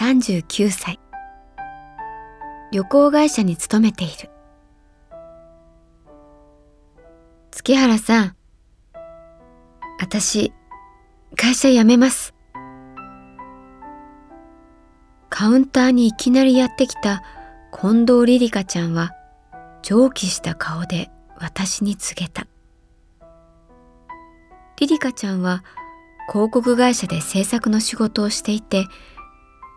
39歳。旅行会社に勤めている。月原さん私会社辞めます。カウンターにいきなりやってきた近藤リリカちゃんは蒸気した顔で私に告げた。リリカちゃんは広告会社で制作の仕事をしていて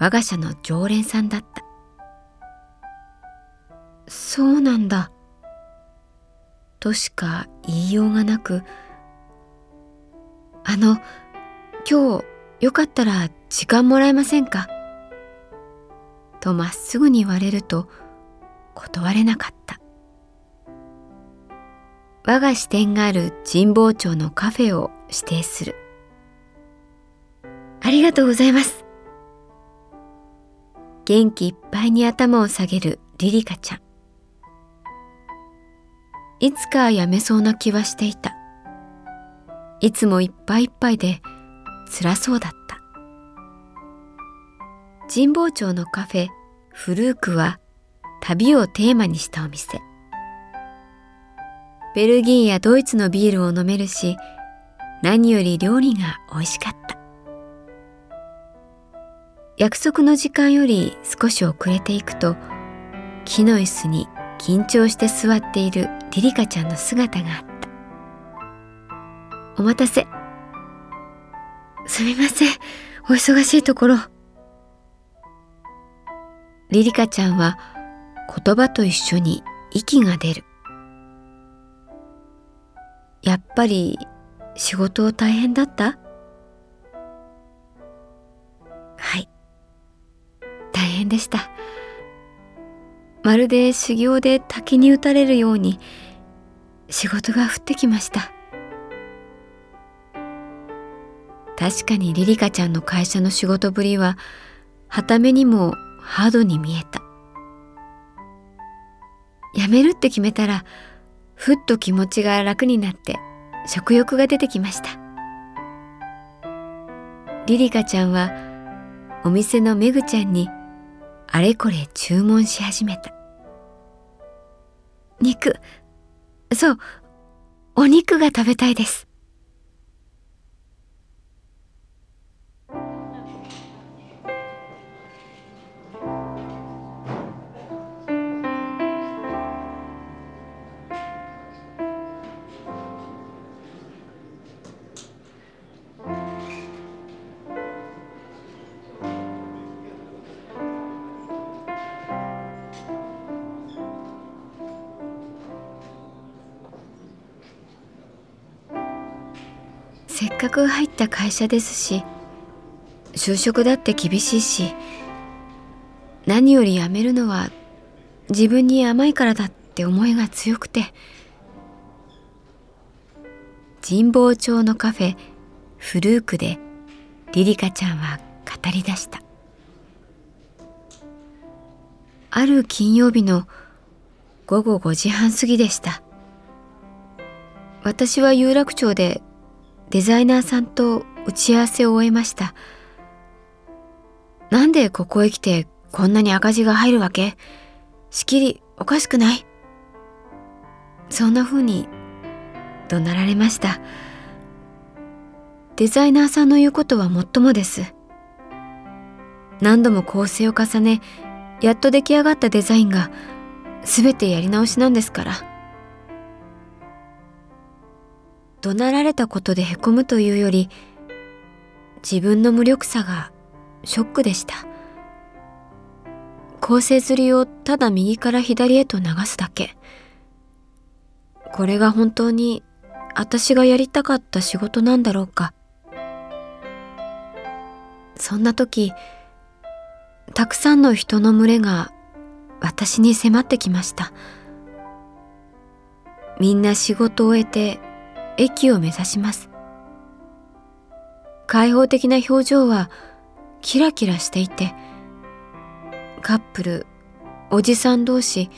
我が社の常連さんだったそうなんだとしか言いようがなくあの今日よかったら時間もらえませんか？とまっすぐに言われると断れなかった我が支店がある神保町のカフェを指定する。ありがとうございます。元気いっぱいに頭を下げるリリカちゃん。いつか辞めそうな気はしていた。いつもいっぱいいっぱいで辛そうだった。神保町のカフェフルークは旅をテーマにしたお店。ベルギーやドイツのビールを飲めるし、何より料理が美味しかった。約束の時間より少し遅れていくと、木の椅子に緊張して座っているリリカちゃんの姿があった。お待たせ。すみません。お忙しいところ。リリカちゃんは言葉と一緒に息が出る。やっぱり仕事大変だった？でした。まるで修行で滝に打たれるように仕事が降ってきました。確かにリリカちゃんの会社の仕事ぶりははためにもハードに見えた。辞めるって決めたらふっと気持ちが楽になって食欲が出てきました。リリカちゃんはお店のめぐちゃんにあれこれ注文し始めた。肉。そう。お肉が食べたいです。せっかく入った会社ですし就職だって厳しいし何より辞めるのは自分に甘いからだって思いが強くて神保町のカフェフルークでリリカちゃんは語り出した。ある金曜日の午後5時半過ぎでした。私は有楽町でデザイナーさんと打ち合わせを終えました。なんでここへ来てこんなに赤字が入るわけ？しきりおかしくない？そんな風に怒鳴られました。デザイナーさんの言うことはもっともです。何度も構成を重ねやっと出来上がったデザインが全てやり直しなんですから。怒鳴られたことでへこむというより自分の無力さがショックでした。構成釣りをただ右から左へと流すだけ。これが本当に私がやりたかった仕事なんだろうか。そんな時たくさんの人の群れが私に迫ってきました。みんな仕事を終えて駅を目指します。開放的な表情はキラキラしていてカップルおじさん同士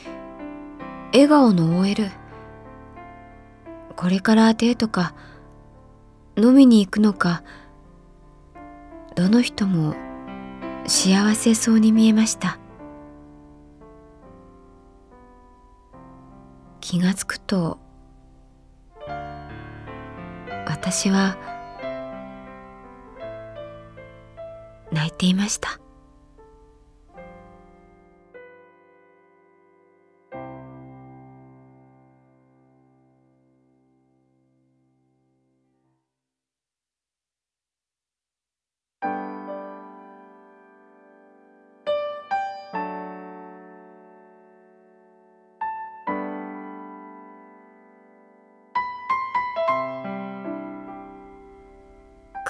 笑顔の OL これからデートか飲みに行くのかどの人も幸せそうに見えました。気がつくと私は泣いていました。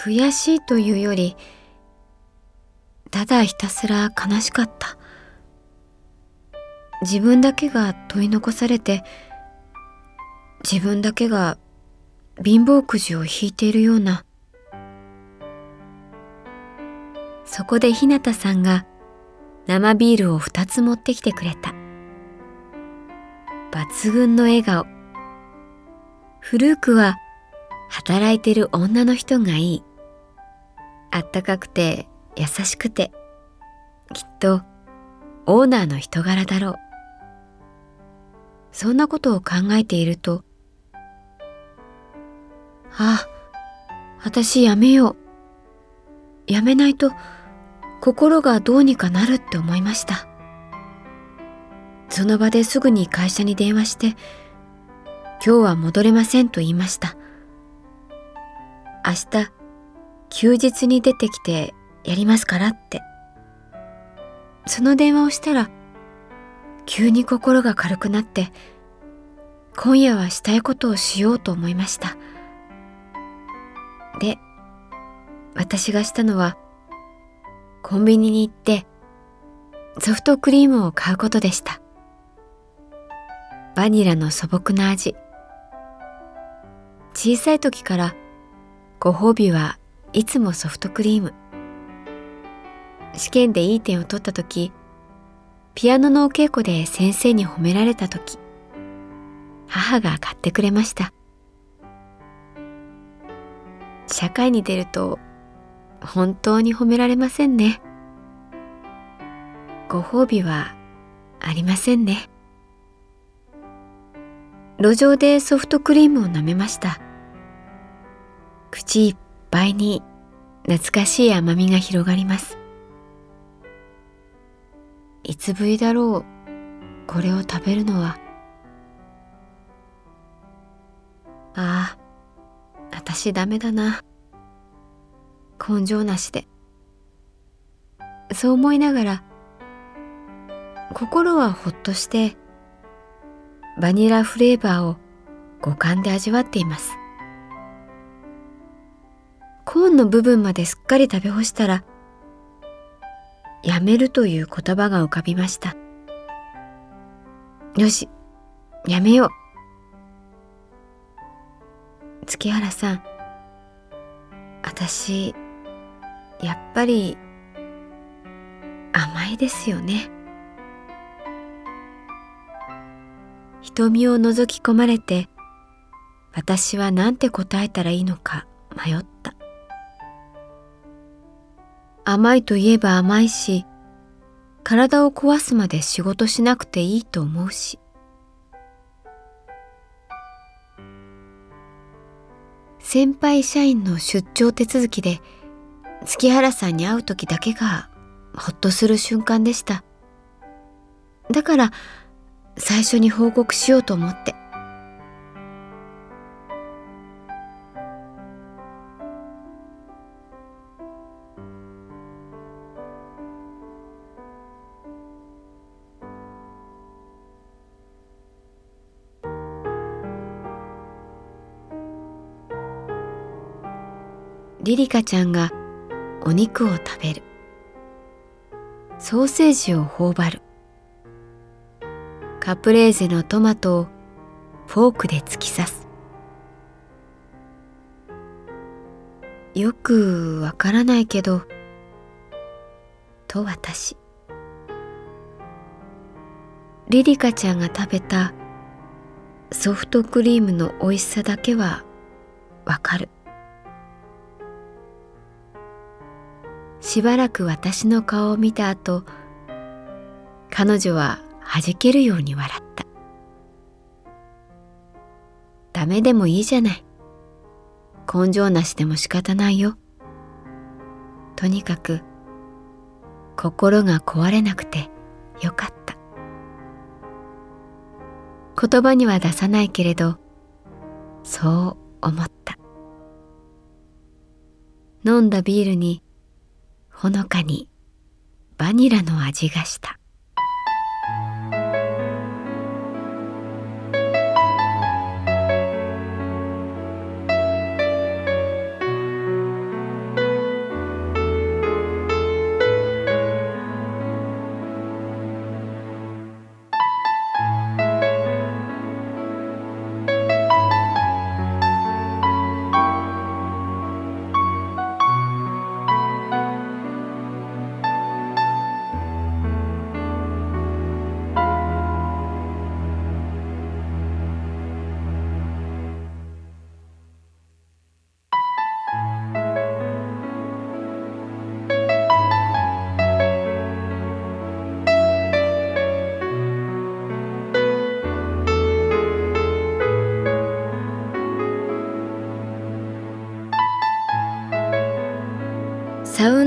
悔しいというよりただひたすら悲しかった。自分だけが問い残されて自分だけが貧乏くじを引いているような。そこで日向さんが生ビールを2つ持ってきてくれた。抜群の笑顔。古くは働いてる女の人がいい。あったかくて優しくてきっとオーナーの人柄だろう。そんなことを考えているとあ私やめよう。やめないと心がどうにかなるって思いました。その場ですぐに会社に電話して今日は戻れませんと言いました。明日休日に出てきてやりますからって。その電話をしたら、急に心が軽くなって、今夜はしたいことをしようと思いました。で、私がしたのは、コンビニに行って、ソフトクリームを買うことでした。バニラの素朴な味。小さい時からご褒美はいつもソフトクリーム。試験でいい点を取った時ピアノのお稽古で先生に褒められた時母が買ってくれました。社会に出ると本当に褒められませんね。ご褒美はありませんね。路上でソフトクリームを舐めました。口いっぱいに懐かしい甘みが広がります。いつぶりだろうこれを食べるのは。ああ私ダメだな。根性なしで。そう思いながら心はほっとしてバニラフレーバーを五感で味わっています。コーンの部分まですっかり食べ干したら、やめるという言葉が浮かびました。よし、やめよう。月原さん、私、やっぱり甘いですよね瞳を覗き込まれて私は何て答えたらいいのか迷った甘いといえば甘いし体を壊すまで仕事しなくていいと思うし。先輩社員の出張手続きで月原さんに会う時だけがほっとする瞬間でした。だから最初に報告しようと思って。リリカちゃんがお肉を食べる。ソーセージを頬張る。カプレーゼのトマトをフォークで突き刺す。よくわからないけどと私。リリカちゃんが食べたソフトクリームの美味しさだけはわかる。しばらく私の顔を見た後彼女は弾けるように笑った。ダメでもいいじゃない。根性なしでも仕方ないよ。とにかく心が壊れなくてよかった。言葉には出さないけれどそう思った。飲んだビールにほのかにバニラの味がした。